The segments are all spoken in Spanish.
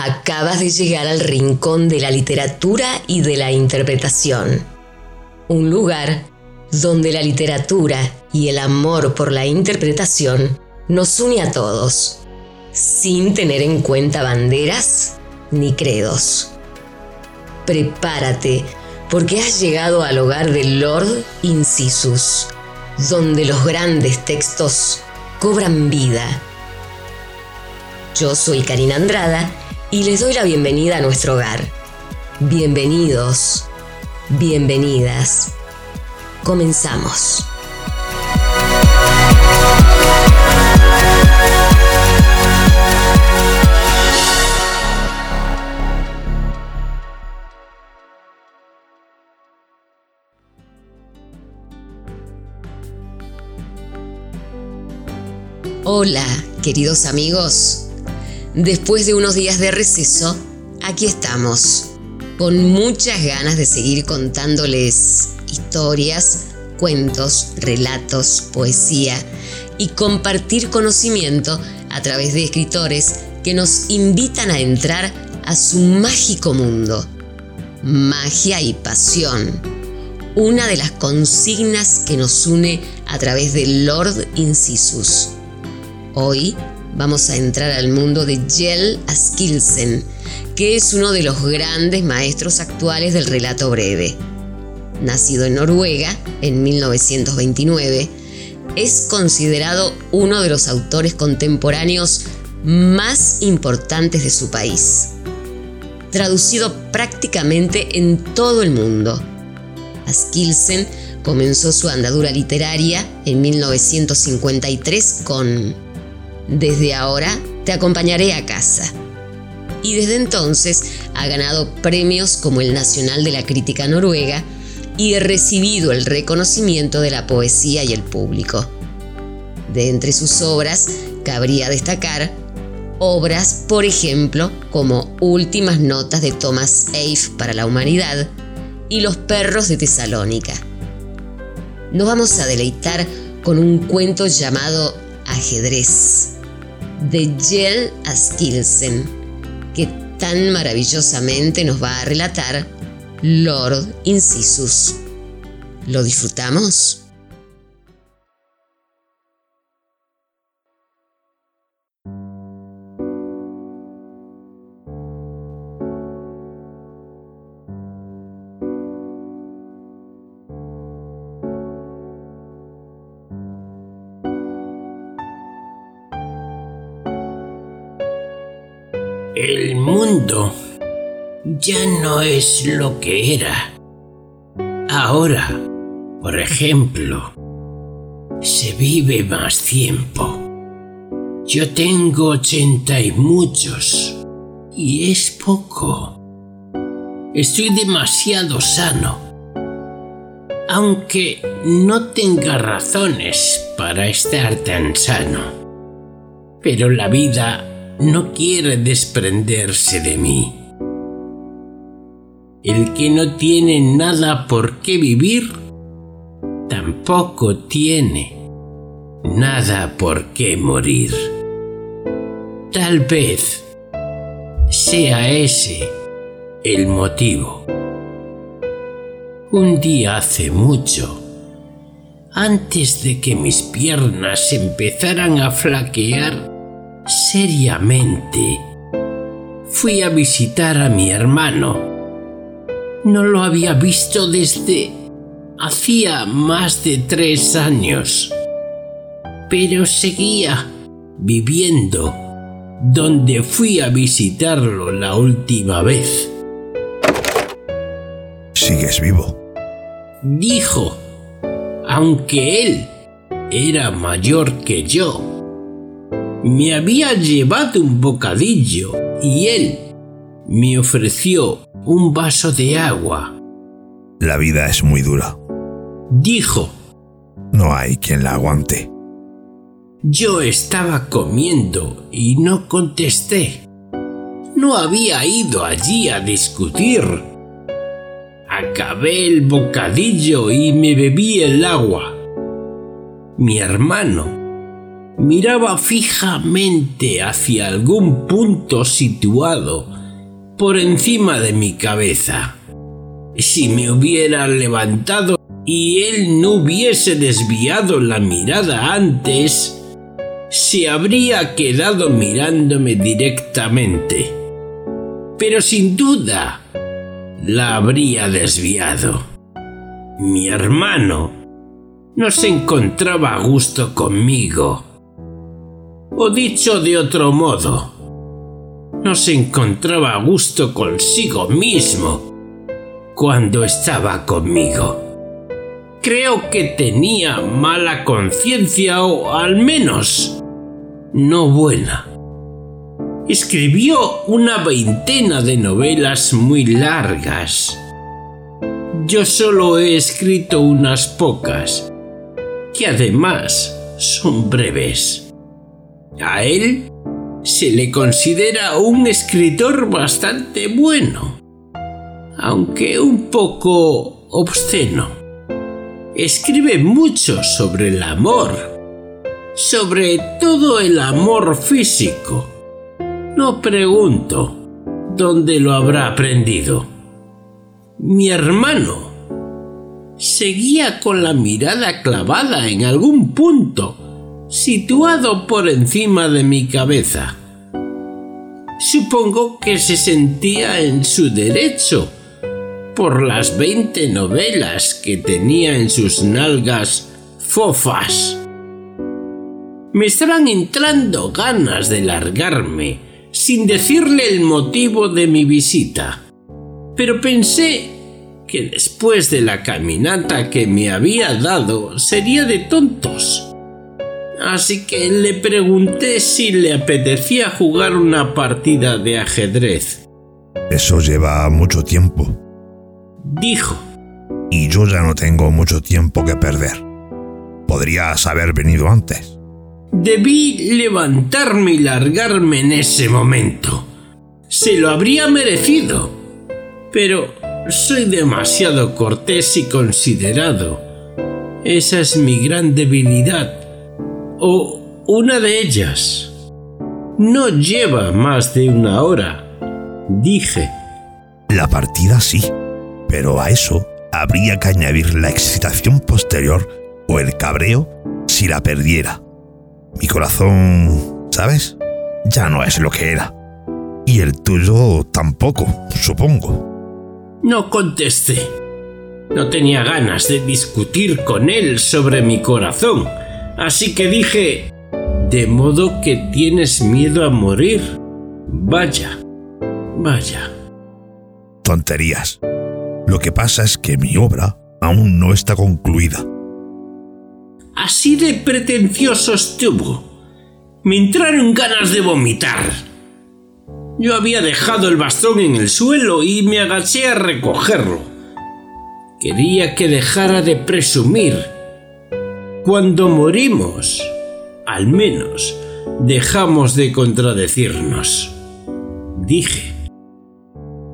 Acabas de llegar al rincón de la literatura y de la interpretación. Un lugar donde la literatura y el amor por la interpretación nos une a todos, sin tener en cuenta banderas ni credos. Prepárate, porque has llegado al hogar del Lord Incisus, donde los grandes textos cobran vida. Yo soy Karina Andrada y les doy la bienvenida a nuestro hogar. Bienvenidos, bienvenidas. Comenzamos. Hola, queridos amigos. Después de unos días de receso, aquí estamos, con muchas ganas de seguir contándoles historias, cuentos, relatos, poesía y compartir conocimiento a través de escritores que nos invitan a entrar a su mágico mundo. Magia y pasión. Una de las consignas que nos une a través de Lord Incisus. Hoy vamos a entrar al mundo de Jell Askilsen, que es uno de los grandes maestros actuales del relato breve. Nacido en Noruega en 1929, es considerado uno de los autores contemporáneos más importantes de su país. Traducido prácticamente en todo el mundo. Askilsen comenzó su andadura literaria en 1953 con desde ahora te acompañaré a casa. Y desde entonces ha ganado premios como el Nacional de la Crítica Noruega y ha recibido el reconocimiento de la poesía y el público. De entre sus obras cabría destacar obras, por ejemplo, como Últimas Notas de Thomas Eiff para la Humanidad y Los Perros de Tesalónica. Nos vamos a deleitar con un cuento llamado Ajedrez de Jell Askilsen, que tan maravillosamente nos va a relatar Lord Incisus. ¿Lo disfrutamos? El mundo ya no es lo que era. Ahora, por ejemplo, se vive más tiempo. Yo tengo ochenta y muchos, y es poco. Estoy demasiado sano, aunque no tenga razones para estar tan sano. Pero la vida no quiere desprenderse de mí. El que no tiene nada por qué vivir, tampoco tiene nada por qué morir. Tal vez sea ese el motivo. Un día hace mucho, antes de que mis piernas empezaran a flaquear, seriamente. Fui a visitar a mi hermano. No lo había visto desde hacía más de tres años, pero seguía viviendo donde fui a visitarlo la última vez. Sigues vivo. Dijo, aunque él era mayor que yo me había llevado un bocadillo y él me ofreció un vaso de agua. La vida es muy dura. Dijo. No hay quien la aguante. Yo estaba comiendo y no contesté. No había ido allí a discutir. Acabé el bocadillo y me bebí el agua. Mi hermano miraba fijamente hacia algún punto situado por encima de mi cabeza. Si me hubiera levantado y él no hubiese desviado la mirada antes, se habría quedado mirándome directamente. Pero sin duda la habría desviado. Mi hermano no se encontraba a gusto conmigo. O dicho de otro modo, no se encontraba a gusto consigo mismo cuando estaba conmigo. Creo que tenía mala conciencia o al menos no buena. Escribió una veintena de novelas muy largas. Yo solo he escrito unas pocas, que además son breves. A él se le considera un escritor bastante bueno, aunque un poco obsceno. Escribe mucho sobre el amor, sobre todo el amor físico. No pregunto dónde lo habrá aprendido. Mi hermano seguía con la mirada clavada en algún punto, situado por encima de mi cabeza. Supongo que se sentía en su derecho por las veinte novelas que tenía en sus nalgas fofas. Me estaban entrando ganas de largarme sin decirle el motivo de mi visita, pero pensé que después de la caminata que me había dado sería de tontos. Así que le pregunté si le apetecía jugar una partida de ajedrez. Eso lleva mucho tiempo dijo. Y yo ya no tengo mucho tiempo que perder. Podrías haber venido antes. Debí levantarme y largarme en ese momento. Se lo habría merecido. Pero soy demasiado cortés y considerado. Esa es mi gran debilidad. O una de ellas. No lleva más de una hora, dije. La partida sí pero a eso habría que añadir la excitación posterior o el cabreo si la perdiera. Mi corazón, ¿sabes? Ya no es lo que era. Y el tuyo tampoco, supongo. No contesté. No tenía ganas de discutir con él sobre mi corazón, así que dije, de modo que tienes miedo a morir. Vaya, vaya. Tonterías. Lo que pasa es que mi obra aún no está concluida. Así de pretencioso estuvo. Me entraron ganas de vomitar. Yo había dejado el bastón en el suelo y me agaché a recogerlo. Quería que dejara de presumir. Cuando morimos, al menos, dejamos de contradecirnos. Dije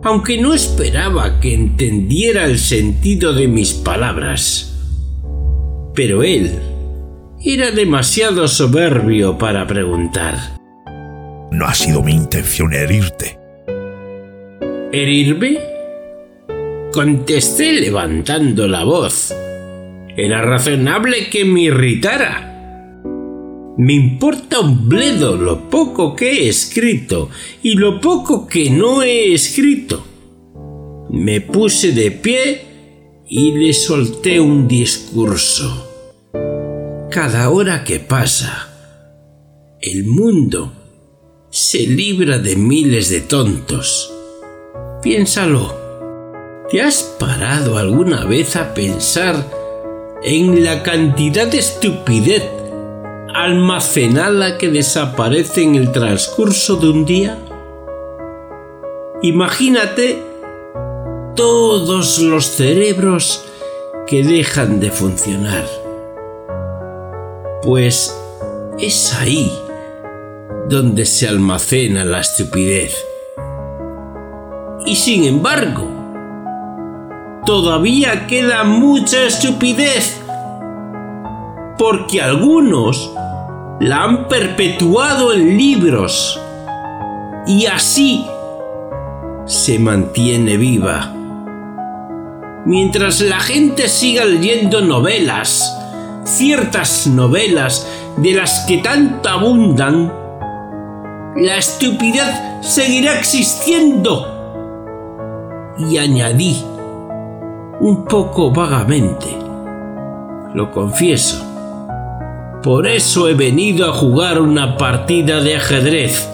aunque no esperaba que entendiera el sentido de mis palabras. Pero él era demasiado soberbio para preguntar. No ha sido mi intención herirte. ¿Herirme? Contesté levantando la voz. Era razonable que me irritara. Me importa un bledo lo poco que he escrito y lo poco que no he escrito. Me puse de pie y le solté un discurso. Cada hora que pasa, el mundo se libra de miles de tontos. Piénsalo. ¿Te has parado alguna vez a pensar en la cantidad de estupidez almacenada que desaparece en el transcurso de un día? Imagínate todos los cerebros que dejan de funcionar. Pues es ahí donde se almacena la estupidez. Y sin embargo, todavía queda mucha estupidez porque algunos la han perpetuado en libros y así se mantiene viva. Mientras la gente siga leyendo novelas, ciertas novelas de las que tanto abundan, la estupidez seguirá existiendo. Y añadí, un poco vagamente, lo confieso. Por eso he venido a jugar una partida de ajedrez.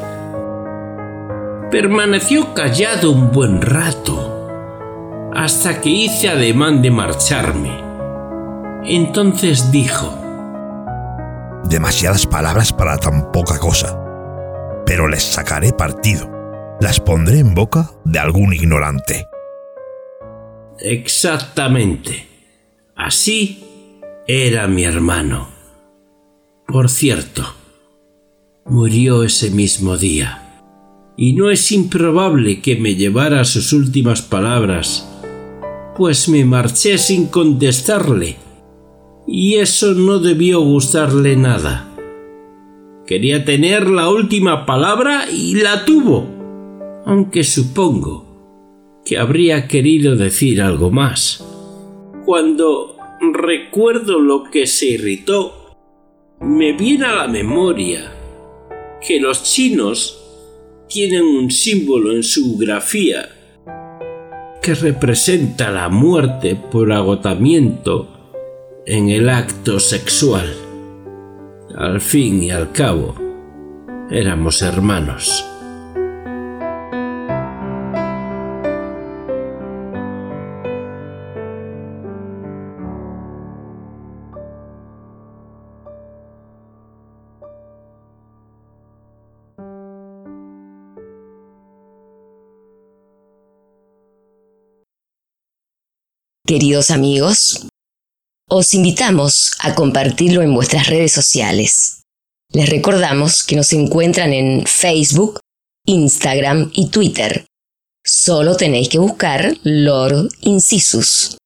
Permaneció callado un buen rato, hasta que hice ademán de marcharme. Entonces dijo, Demasiadas palabras para tan poca cosa, pero les sacaré partido. Las pondré en boca de algún ignorante. Exactamente. Así era mi hermano. Por cierto, murió ese mismo día. Y no es improbable que me llevara sus últimas palabras, pues me marché sin contestarle. Y eso no debió gustarle nada. Quería tener la última palabra y la tuvo, aunque supongo que habría querido decir algo más. Cuando recuerdo lo que se irritó, me viene a la memoria que los chinos tienen un símbolo en su grafía que representa la muerte por agotamiento en el acto sexual. Al fin y al cabo, éramos hermanos. Queridos amigos, os invitamos a compartirlo en vuestras redes sociales. Les recordamos que nos encuentran en Facebook, Instagram y Twitter. Solo tenéis que buscar Lord Incisus.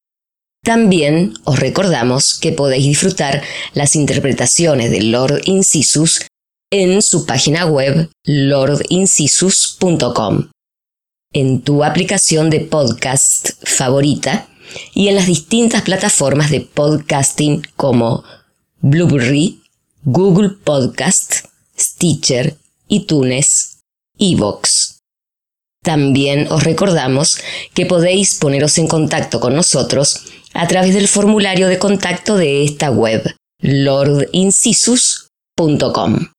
También os recordamos que podéis disfrutar las interpretaciones de Lord Incisus en su página web lordincisus.com, en tu aplicación de podcast favorita y en las distintas plataformas de podcasting como Blueberry, Google Podcast, Stitcher, iTunes, Evox. También os recordamos que podéis poneros en contacto con nosotros a través del formulario de contacto de esta web, lordincisus.com.